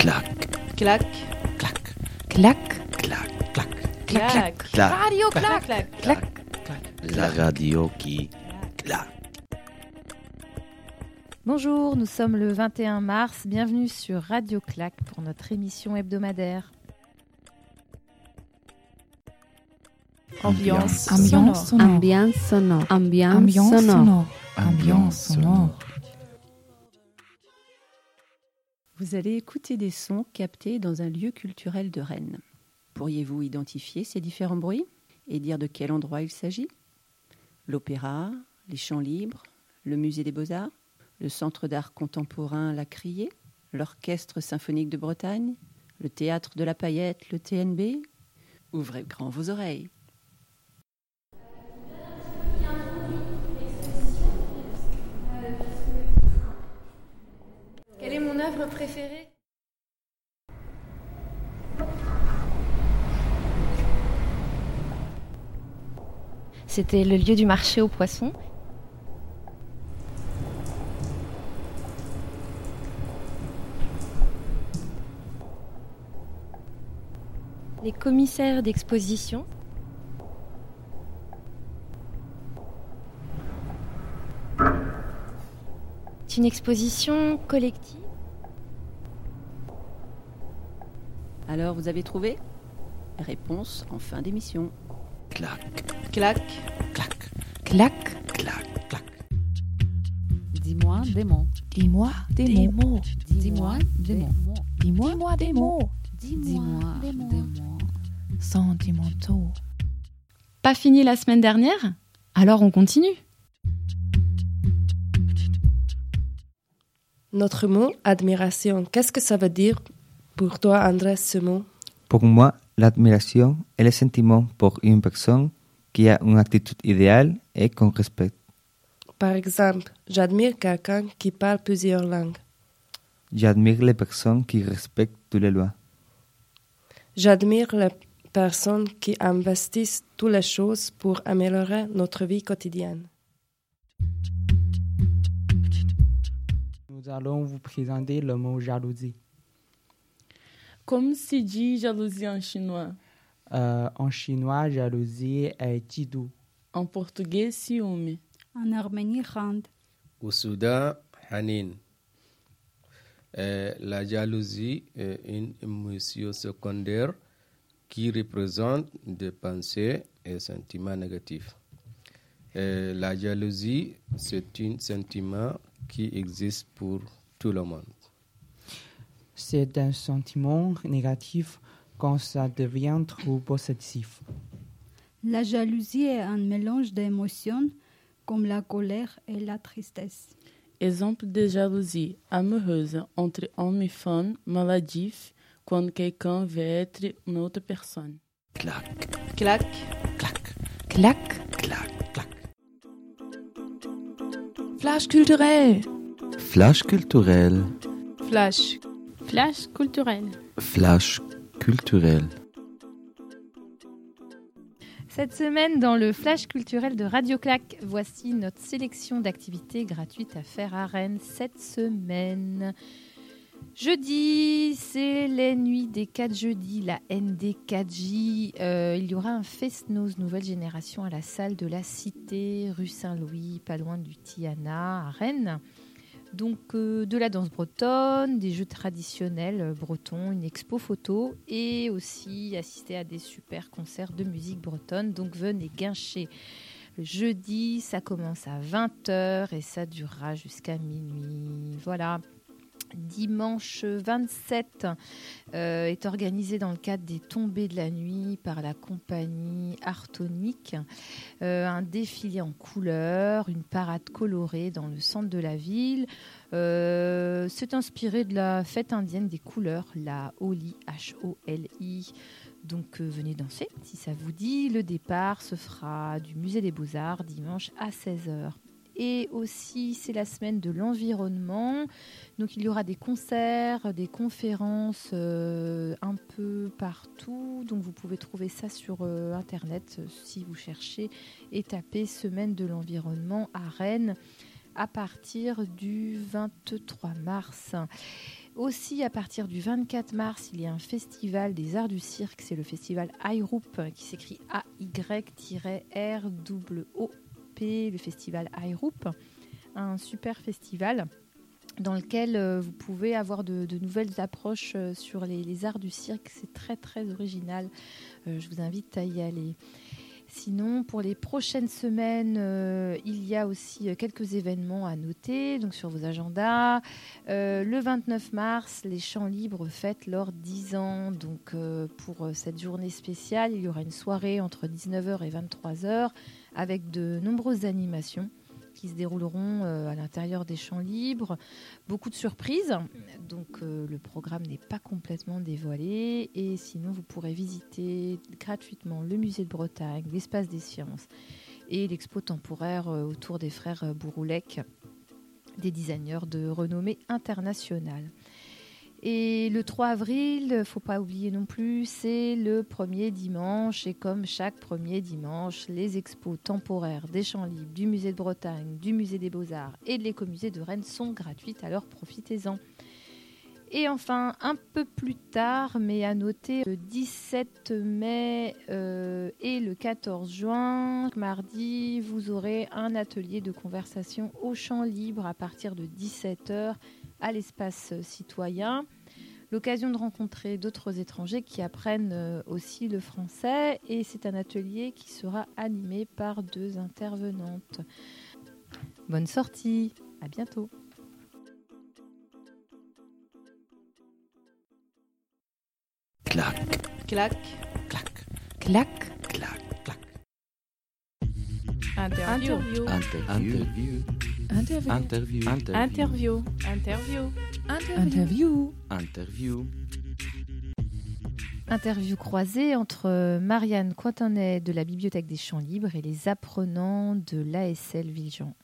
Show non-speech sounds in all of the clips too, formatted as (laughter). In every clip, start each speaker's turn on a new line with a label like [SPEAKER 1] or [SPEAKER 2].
[SPEAKER 1] Clac,
[SPEAKER 2] Clac.
[SPEAKER 1] clac,
[SPEAKER 3] Clac,
[SPEAKER 1] clac, clac,
[SPEAKER 2] Clac.
[SPEAKER 1] clac.
[SPEAKER 2] Radio clac. Clac.
[SPEAKER 3] clac.
[SPEAKER 1] La radio qui clac.
[SPEAKER 3] Bonjour, nous sommes le 21 mars. Bienvenue sur Radio Clac pour notre émission hebdomadaire.
[SPEAKER 2] Ambiance.
[SPEAKER 3] Ambiance sonore.
[SPEAKER 4] Ambiance sonore. Ambiance,
[SPEAKER 3] Ambiance
[SPEAKER 4] sonore.
[SPEAKER 3] sonore. Ambiance sonore.
[SPEAKER 5] Vous allez écouter des sons captés dans un lieu culturel de Rennes. Pourriez-vous identifier ces différents bruits et dire de quel endroit il s'agit? L'opéra, les chants libres, le musée des beaux-arts, le centre d'art contemporain La Criée, l'orchestre symphonique de Bretagne, le théâtre de la Paillette, le TNB Ouvrez grand vos oreilles.
[SPEAKER 3] C'était le lieu du marché aux poissons. Les commissaires d'exposition. C'est une exposition collective.
[SPEAKER 5] Alors, vous avez trouvé Réponse en fin d'émission.
[SPEAKER 1] Clac,
[SPEAKER 2] Clac.
[SPEAKER 1] clac,
[SPEAKER 3] Clac,
[SPEAKER 1] clac, clac.
[SPEAKER 4] Dis-moi des mots.
[SPEAKER 3] dis-moi des, mots.
[SPEAKER 4] Dis-moi des mots.
[SPEAKER 3] Dis-moi des mots.
[SPEAKER 4] Dis-moi des mots.
[SPEAKER 3] Sentimentaux.
[SPEAKER 6] Pas fini la semaine dernière? Alors on continue.
[SPEAKER 7] Notre mot, admiration, qu'est-ce que ça veut dire? Pour toi, Andrés, ce mot?
[SPEAKER 8] Pour moi, l'admiration est le sentiment pour une personne qui a une attitude idéale et qu'on respecte.
[SPEAKER 7] Par exemple, j'admire quelqu'un qui parle plusieurs langues.
[SPEAKER 8] J'admire les personnes qui respectent toutes les lois.
[SPEAKER 7] J'admire les personnes qui investissent toutes les choses pour améliorer notre vie quotidienne.
[SPEAKER 9] Nous allons vous présenter le mot jalousie.
[SPEAKER 10] Comme se dit jalousie en chinois?
[SPEAKER 9] Euh, en chinois, jalousie est jidou.
[SPEAKER 10] En portugais, ciúme.
[SPEAKER 11] En Arménie, Rand.
[SPEAKER 12] Au Soudan, Hanin. Euh, la jalousie est une émotion secondaire qui représente des pensées et sentiments négatifs. Euh, la jalousie, c'est un sentiment qui existe pour tout le monde.
[SPEAKER 9] C'est un sentiment négatif quand ça devient trop positif.
[SPEAKER 11] La jalousie est un mélange d'émotions comme la colère et la tristesse.
[SPEAKER 10] Exemple de jalousie amoureuse entre homme et femme maladif quando quelqu'un veut être une autre personne.
[SPEAKER 1] Clac,
[SPEAKER 2] Clac.
[SPEAKER 1] clac,
[SPEAKER 3] Clac,
[SPEAKER 1] clac, clac.
[SPEAKER 3] flash culturel.
[SPEAKER 1] Flash culturel.
[SPEAKER 2] Flash.
[SPEAKER 6] Flash culturel.
[SPEAKER 1] Flash culturel.
[SPEAKER 3] Cette semaine, dans le flash culturel de Radio Clac, voici notre sélection d'activités gratuites à faire à Rennes cette semaine. Jeudi, c'est les nuits des 4 jeudis, la ND4J. Euh, il y aura un Fest-Noz nouvelle génération à la salle de la Cité, rue Saint-Louis, pas loin du Tiana, à Rennes. Donc euh, de la danse bretonne, des jeux traditionnels euh, bretons, une expo photo et aussi assister à des super concerts de musique bretonne. Donc venez guincher. Jeudi, ça commence à 20h et ça durera jusqu'à minuit. Voilà. Dimanche 27 euh, est organisé dans le cadre des tombées de la nuit par la compagnie Artonique. Euh, un défilé en couleurs, une parade colorée dans le centre de la ville. Euh, C'est inspiré de la fête indienne des couleurs, la Holi, H-O-L-I. Donc euh, venez danser si ça vous dit. Le départ se fera du musée des beaux-arts dimanche à 16h. Et aussi, c'est la semaine de l'environnement. Donc, il y aura des concerts, des conférences euh, un peu partout. Donc, vous pouvez trouver ça sur euh, Internet euh, si vous cherchez et tapez Semaine de l'environnement à Rennes à partir du 23 mars. Aussi, à partir du 24 mars, il y a un festival des arts du cirque. C'est le festival iRoop qui s'écrit Le festival iRoop. Un super festival dans lequel euh, vous pouvez avoir de, de nouvelles approches euh, sur les, les arts du cirque. C'est très très original. Euh, je vous invite à y aller. Sinon, pour les prochaines semaines, euh, il y a aussi euh, quelques événements à noter donc sur vos agendas. Euh, le 29 mars, les Champs Libres fêtent leurs 10 ans. Donc, pour cette journée spéciale, il y aura une soirée entre 19h et 23h avec de nombreuses animations qui se dérouleront euh, à l'intérieur des champs libres. Beaucoup de surprises, donc euh, le programme n'est pas complètement dévoilé. Et sinon, vous pourrez visiter gratuitement le musée de Bretagne, l'espace des sciences et l'expo temporaire euh, autour des frères Bouroulec, des designers de renommée internationale. Et le 3 avril, faut pas oublier non plus, c'est le premier dimanche. Et comme chaque premier dimanche, les expos temporaires des Champs Libres, du Musée de Bretagne, du Musée des Beaux-Arts et de l'Écomusée de Rennes sont gratuites, alors profitez-en. Et enfin, un peu plus tard, mais à noter, le 17 mai euh, et le 14 juin, mardi, vous aurez un atelier de conversation au champ libre à partir de 17h à l'espace citoyen. L'occasion de rencontrer d'autres étrangers qui apprennent euh, aussi le français et c'est un atelier qui sera animé par deux intervenantes. Bonne sortie, à bientôt.
[SPEAKER 1] Clac,
[SPEAKER 2] Clac.
[SPEAKER 1] clac,
[SPEAKER 3] Clac.
[SPEAKER 1] clac, clac.
[SPEAKER 2] Interview.
[SPEAKER 1] Interview.
[SPEAKER 6] Interview.
[SPEAKER 1] Interview.
[SPEAKER 2] Interview. Interview.
[SPEAKER 6] Interview.
[SPEAKER 1] Interview.
[SPEAKER 3] Interview croisée entre Marianne Cointanet de la Bibliothèque des Champs Libres et les apprenants de l'ASL Villejean.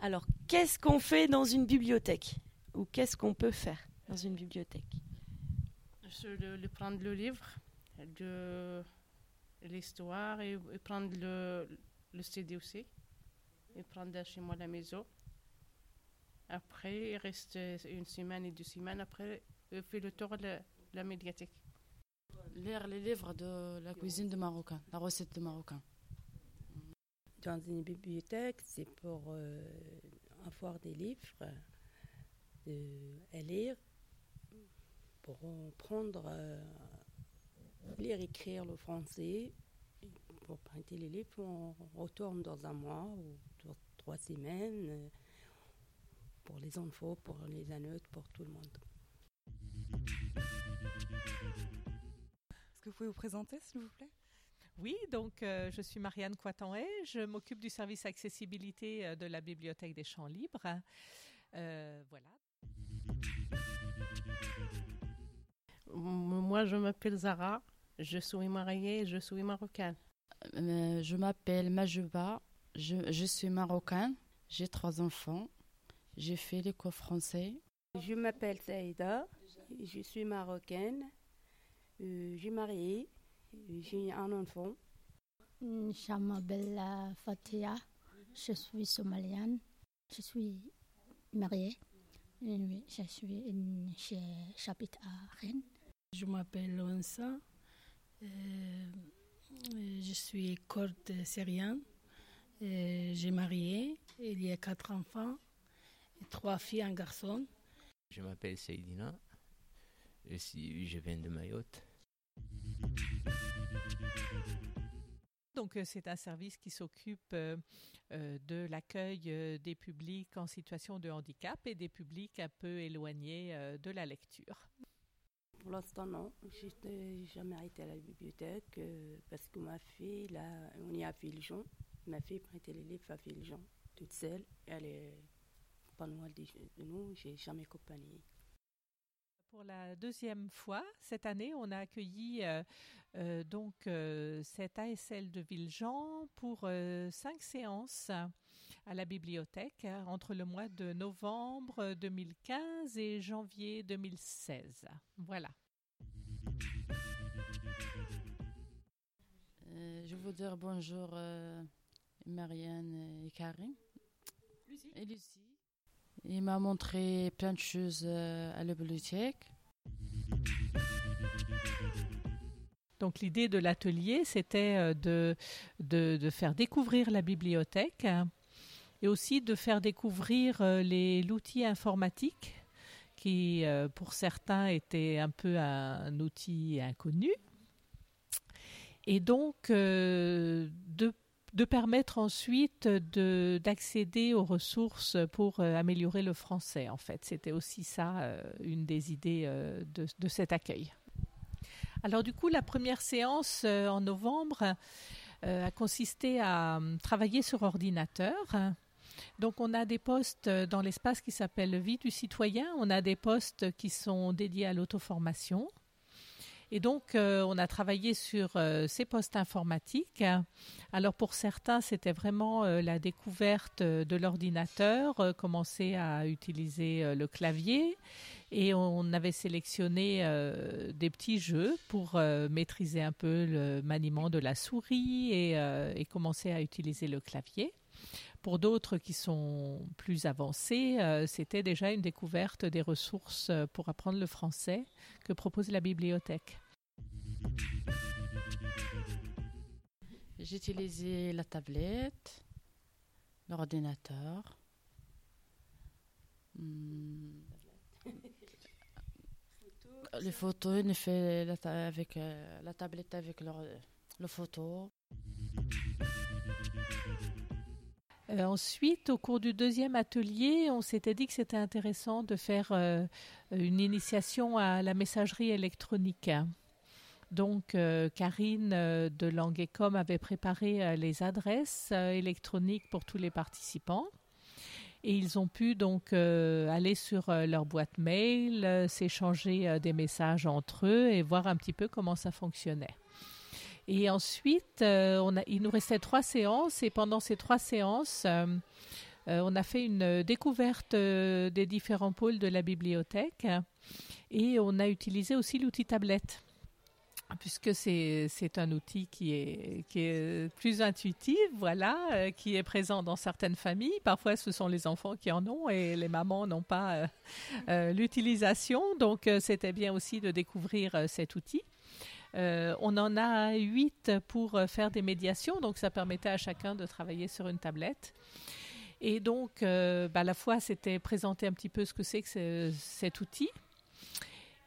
[SPEAKER 13] Alors, qu'est-ce qu'on fait dans une bibliothèque? Ou qu'est-ce qu'on peut faire dans une bibliothèque?
[SPEAKER 10] Je de, de prendre le livre, de l'histoire et, et prendre le, le CD aussi. Et prendre chez moi à la maison. Après, il reste une semaine et deux semaines. Après, je fais le tour de la, de la médiathèque.
[SPEAKER 4] Lire les livres de la cuisine de Marocain, la recette de Marocain.
[SPEAKER 14] Dans une bibliothèque, c'est pour euh, avoir des livres euh, à lire, pour en prendre, euh, lire, écrire le français. Pour prêter les livres, on retourne dans un mois ou trois semaines. euh, Pour les enfants, pour les adultes, pour tout le monde.
[SPEAKER 15] Est-ce que vous pouvez vous présenter, s'il vous plaît?
[SPEAKER 16] Oui, donc euh, je suis Marianne Coitanhay, je m'occupe du service accessibilité euh, de la Bibliothèque des Champs Libres. Euh, voilà.
[SPEAKER 10] Moi, je m'appelle Zara. Je suis mariée et je suis marocaine.
[SPEAKER 4] Euh, je m'appelle Majouba, je, je suis marocaine, j'ai trois enfants, j'ai fait l'école français.
[SPEAKER 14] Je m'appelle Saïda, je suis marocaine, euh, j'ai marié, j'ai un enfant.
[SPEAKER 17] Je m'appelle Fatia, je suis somalienne, je suis mariée, je suis une- je- j'habite à Rennes.
[SPEAKER 18] Je m'appelle Onsa. Euh, je suis kurde syrienne. J'ai marié. Il y a quatre enfants, et trois filles et un garçon.
[SPEAKER 19] Je m'appelle Seydina. Je, suis, je viens de Mayotte.
[SPEAKER 16] Donc euh, c'est un service qui s'occupe euh, euh, de l'accueil des publics en situation de handicap et des publics un peu éloignés de la lecture.
[SPEAKER 14] Pour l'instant, non. Je n'ai jamais été à la bibliothèque parce que ma fille, là, on est à Villejean. Ma fille prêtait les livres à Villejean, toute seule. Elle est pas loin de de nous, j'ai jamais accompagné.
[SPEAKER 16] Pour la deuxième fois cette année, on a accueilli euh, euh, donc euh, cette ASL de Villejean pour euh, cinq séances à la bibliothèque hein, entre le mois de novembre 2015 et janvier 2016. Voilà.
[SPEAKER 4] Euh, je veux dire bonjour euh, Marianne et Karine.
[SPEAKER 10] Lucie.
[SPEAKER 4] Et Lucie. Il m'a montré plein de choses euh, à la bibliothèque.
[SPEAKER 16] Donc l'idée de l'atelier, c'était euh, de, de, de faire découvrir la bibliothèque hein, et aussi de faire découvrir euh, les- l'outil informatique qui, pour certains, était un peu un, outil inconnu. Et donc, euh, de, de permettre ensuite de- d'accéder aux ressources pour euh, améliorer le français, en fait. C'était aussi ça, euh, une des idées euh, de, de cet accueil. Alors du coup, la première séance en novembre a consisté à euh, travailler sur ordinateur. Donc on a des postes dans l'espace qui s'appelle Vie du citoyen, on a des postes qui sont dédiés à l'auto-formation. Et donc, euh, on a travaillé sur euh, ces postes informatiques. Alors, pour certains, c'était vraiment euh, la découverte de l'ordinateur, commencer à utiliser le clavier. Et on avait sélectionné des petits jeux pour maîtriser un peu le maniement de la souris et commencer à utiliser le clavier. Pour d'autres qui sont plus avancés, euh, c'était déjà une découverte des ressources euh, pour apprendre le français que propose la bibliothèque.
[SPEAKER 4] J'ai utilisé la tablette, l'ordinateur. Hmm. Les photos, on fait la avec euh, la tablette avec le photo.
[SPEAKER 16] Euh, ensuite, au cours du deuxième atelier, on s'était dit que c'était intéressant de faire euh, une initiation à la messagerie électronique. Donc, euh, Karine de Languecom avait préparé les adresses électroniques pour tous les participants. Et ils ont pu donc aller sur leur boîte mail, s'échanger des messages entre eux et voir un petit peu comment ça fonctionnait. Et ensuite, euh, il nous restait trois séances et pendant ces trois séances, euh, euh, on a fait une découverte des différents pôles de la bibliothèque et on a utilisé aussi l'outil tablette puisque c'est un outil qui est, plus intuitif, voilà, qui est présent dans certaines familles. Parfois, ce sont les enfants qui en ont et les mamans n'ont pas l'utilisation. Donc, c'était bien aussi de découvrir cet outil. Euh, on en a huit pour euh, faire des médiations, donc ça permettait à chacun de travailler sur une tablette. Et donc, euh, bah, à la fois, c'était présenter un petit peu ce que c'est que ce- cet outil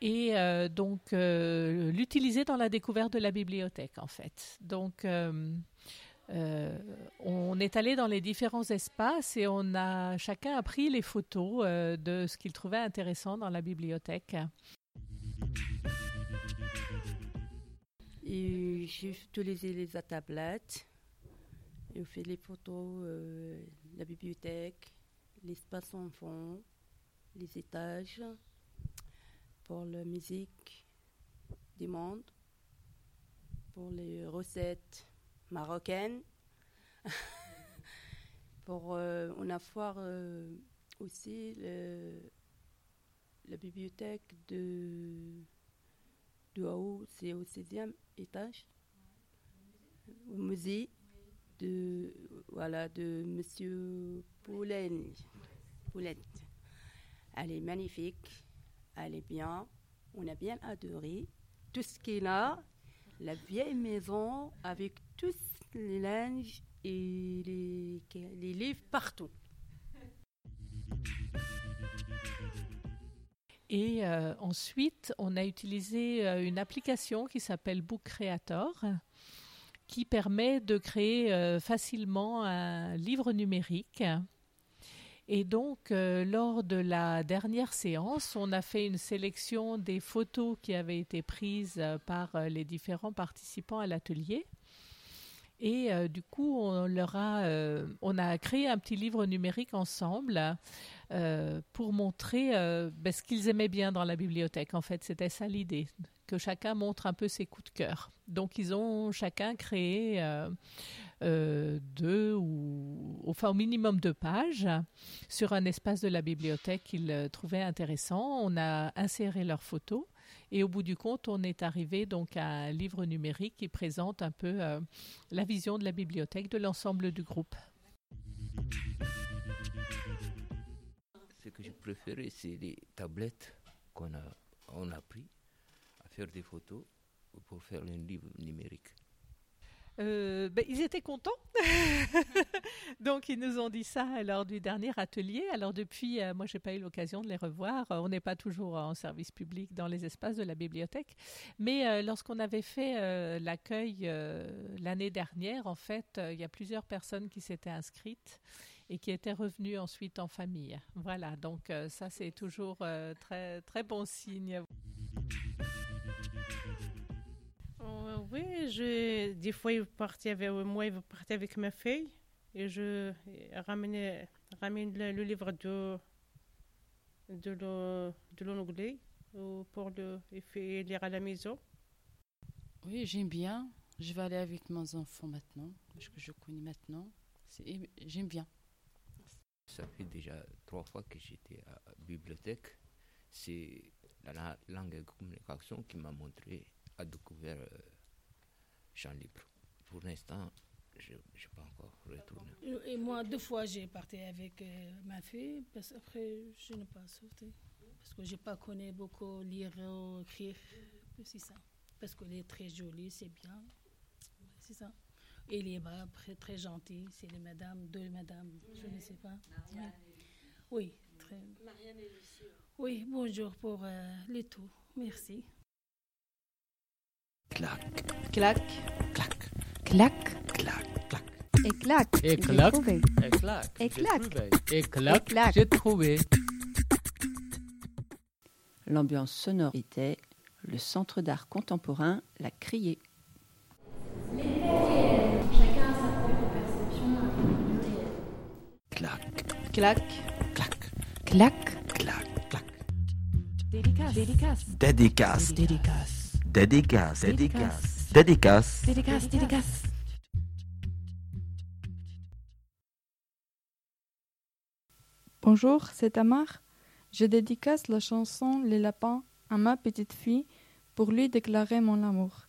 [SPEAKER 16] et donc l'utiliser dans la découverte de la bibliothèque, en fait. Donc, on est allé dans les différents espaces et on a chacun a pris les photos de ce qu'il trouvait intéressant dans la bibliothèque.
[SPEAKER 14] Et j'ai utilisé les tablettes. Et on fait les photos, euh, la bibliothèque, l'espace enfant, les étages, pour la musique du monde, pour les recettes marocaines. (laughs) pour, euh, on a foire euh, aussi le- la bibliothèque de, de haut, c'est au 16e étage, au musée de, voilà, de Monsieur Poulen. Poulet. Elle est magnifique, elle est bien, on a bien adoré. Tout ce qu'il a, la vieille maison avec tous les linges et les livres partout.
[SPEAKER 16] Et euh, ensuite, on a utilisé euh, une application qui s'appelle Book Creator, qui permet de créer euh, facilement un livre numérique. Et donc, lors de la dernière séance, on a fait une sélection des photos qui avaient été prises par les différents participants à l'atelier. Et euh, du coup, on leur a, euh, on a créé un petit livre numérique ensemble euh, pour montrer ben, ce qu'ils aimaient bien dans la bibliothèque. En fait, c'était ça l'idée, que chacun montre un peu ses coups de cœur. Donc, ils ont chacun créé deux ou, enfin, au minimum deux pages sur un espace de la bibliothèque qu'ils trouvaient intéressant. On a inséré leurs photos. Et au bout du compte, on est arrivé donc à un livre numérique qui présente un peu euh, la vision de la bibliothèque de l'ensemble du groupe.
[SPEAKER 8] Ce que
[SPEAKER 19] préféré, c'est les tablettes qu'on a, on a à faire des photos pour faire un livre numérique.
[SPEAKER 16] Euh, ben, ils étaient contents. (laughs) Donc, ils nous ont dit ça lors du dernier atelier. Alors, depuis, euh, moi, je n'ai pas eu l'occasion de les revoir. Euh, on n'est pas toujours en service public dans les espaces de la bibliothèque. Mais lorsqu'on avait fait l'accueil l'année dernière, en fait, il y a plusieurs personnes qui s'étaient inscrites et qui étaient revenues ensuite en famille. Voilà, donc ça, c'est toujours très, très bon signe.
[SPEAKER 10] Euh, oui, je, des fois, il partait avec moi, il partait avec ma fille et je ramenais, ramène le, le livre de, de l'an- de l'anglais euh, pour le et lire à la maison.
[SPEAKER 4] Oui, j'aime bien. Je vais aller avec mes enfants maintenant, parce que je connais maintenant. C'est- J'aime bien.
[SPEAKER 19] Ça fait déjà trois fois que j'étais à la bibliothèque. C'est la la- langue de communication qui m'a montré, a découvert euh, champ libre. Pour l'instant, je n'ai pas encore retourné.
[SPEAKER 18] Et moi, deux fois, j'ai parti avec euh, ma fille, parce qu'après, je n'ai pas sauté. Parce que je n'ai pas connu beaucoup lire ou écrire. C'est ça. Parce qu'elle est très jolie, c'est bien. C'est ça. Et il est bas, très, très gentil. C'est les madames, deux madames, je ne sais pas. Oui. Oui, très.
[SPEAKER 13] Marianne et Lucie.
[SPEAKER 18] Oui, bonjour pour euh, les tout. Merci.
[SPEAKER 1] Clac.
[SPEAKER 2] Clac.
[SPEAKER 1] Clac.
[SPEAKER 6] Clac.
[SPEAKER 1] Clac. Clac.
[SPEAKER 6] Et clac.
[SPEAKER 9] Et clac. Et clac.
[SPEAKER 6] Et
[SPEAKER 9] j'ai
[SPEAKER 6] clac.
[SPEAKER 9] trouvé. Et clac.
[SPEAKER 6] Et clac.
[SPEAKER 9] J'ai trouvé.
[SPEAKER 5] L'ambiance sonore était le Centre d'art contemporain La Criée.
[SPEAKER 17] Chacun a sa propre perception réelle.
[SPEAKER 1] Clac.
[SPEAKER 2] Clac.
[SPEAKER 1] Clac.
[SPEAKER 6] Clac.
[SPEAKER 1] Clac. Clac.
[SPEAKER 6] Dédicace. Dédicace.
[SPEAKER 1] Dédicace.
[SPEAKER 6] Dédicace.
[SPEAKER 1] Dédicace. Dédicace. Dédicace.
[SPEAKER 6] Dédicace. Dédicace.
[SPEAKER 20] Bonjour, c'est Tamar. Je dédicace la chanson Les lapins à ma petite fille pour lui déclarer mon amour.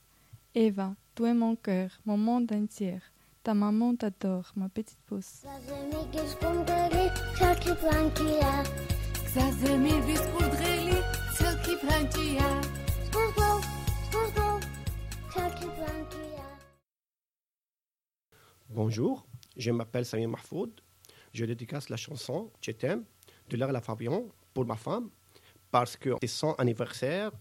[SPEAKER 20] Eva, tu es mon cœur, mon monde entier. Ta maman t'adore, ma petite pousse.
[SPEAKER 21] Bonjour, je m'appelle Samir Mahfoud. Je dédicace la chanson Je t'aime de Laura Fabian pour ma femme parce que c'est son anniversaire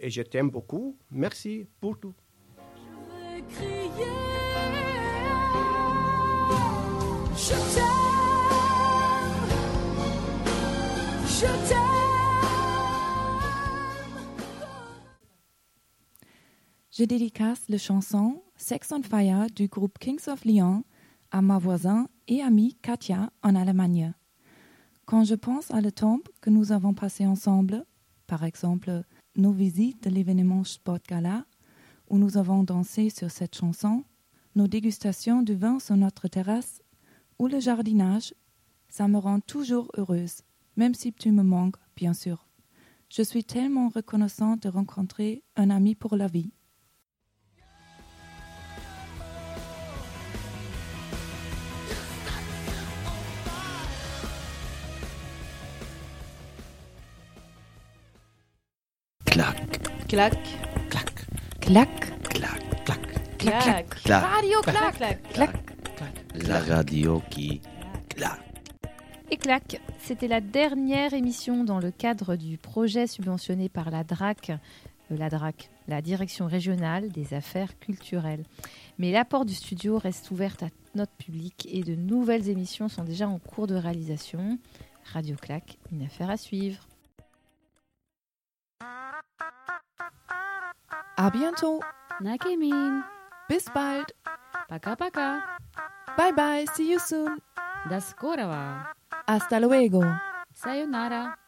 [SPEAKER 21] et je t'aime beaucoup. Merci pour tout.
[SPEAKER 22] Je t'aime, je t'aime.
[SPEAKER 6] Je dédicace la chanson Sex on Fire du groupe Kings of Leon à ma voisine et amie Katia en Allemagne. Quand je pense à le temps que nous avons passé ensemble, par exemple nos visites de l'événement Sport Gala, où nous avons dansé sur cette chanson, nos dégustations du vin sur notre terrasse ou le jardinage, ça me rend toujours heureuse, même si tu me manques, bien sûr. Je suis tellement reconnaissante de rencontrer un ami pour la vie.
[SPEAKER 1] Clac.
[SPEAKER 6] Clac.
[SPEAKER 1] Clac. Clac.
[SPEAKER 2] Clac.
[SPEAKER 1] Clac. Clac.
[SPEAKER 6] Radio clac.
[SPEAKER 2] Clac.
[SPEAKER 6] Clac.
[SPEAKER 1] La radio qui clac.
[SPEAKER 3] Et clac, c'était la dernière émission dans le cadre du projet subventionné par la DRAC, euh, la DRAC, la Direction régionale des affaires culturelles. Mais la porte du studio reste ouverte à notre public et de nouvelles émissions sont déjà en cours de réalisation. Radio Clac, une affaire à suivre.
[SPEAKER 6] À bientôt.
[SPEAKER 23] Nakemin.
[SPEAKER 6] Bis bald.
[SPEAKER 23] Paka paka.
[SPEAKER 6] Bye bye. See you soon.
[SPEAKER 23] Das Korawa.
[SPEAKER 6] Hasta luego.
[SPEAKER 23] Sayonara.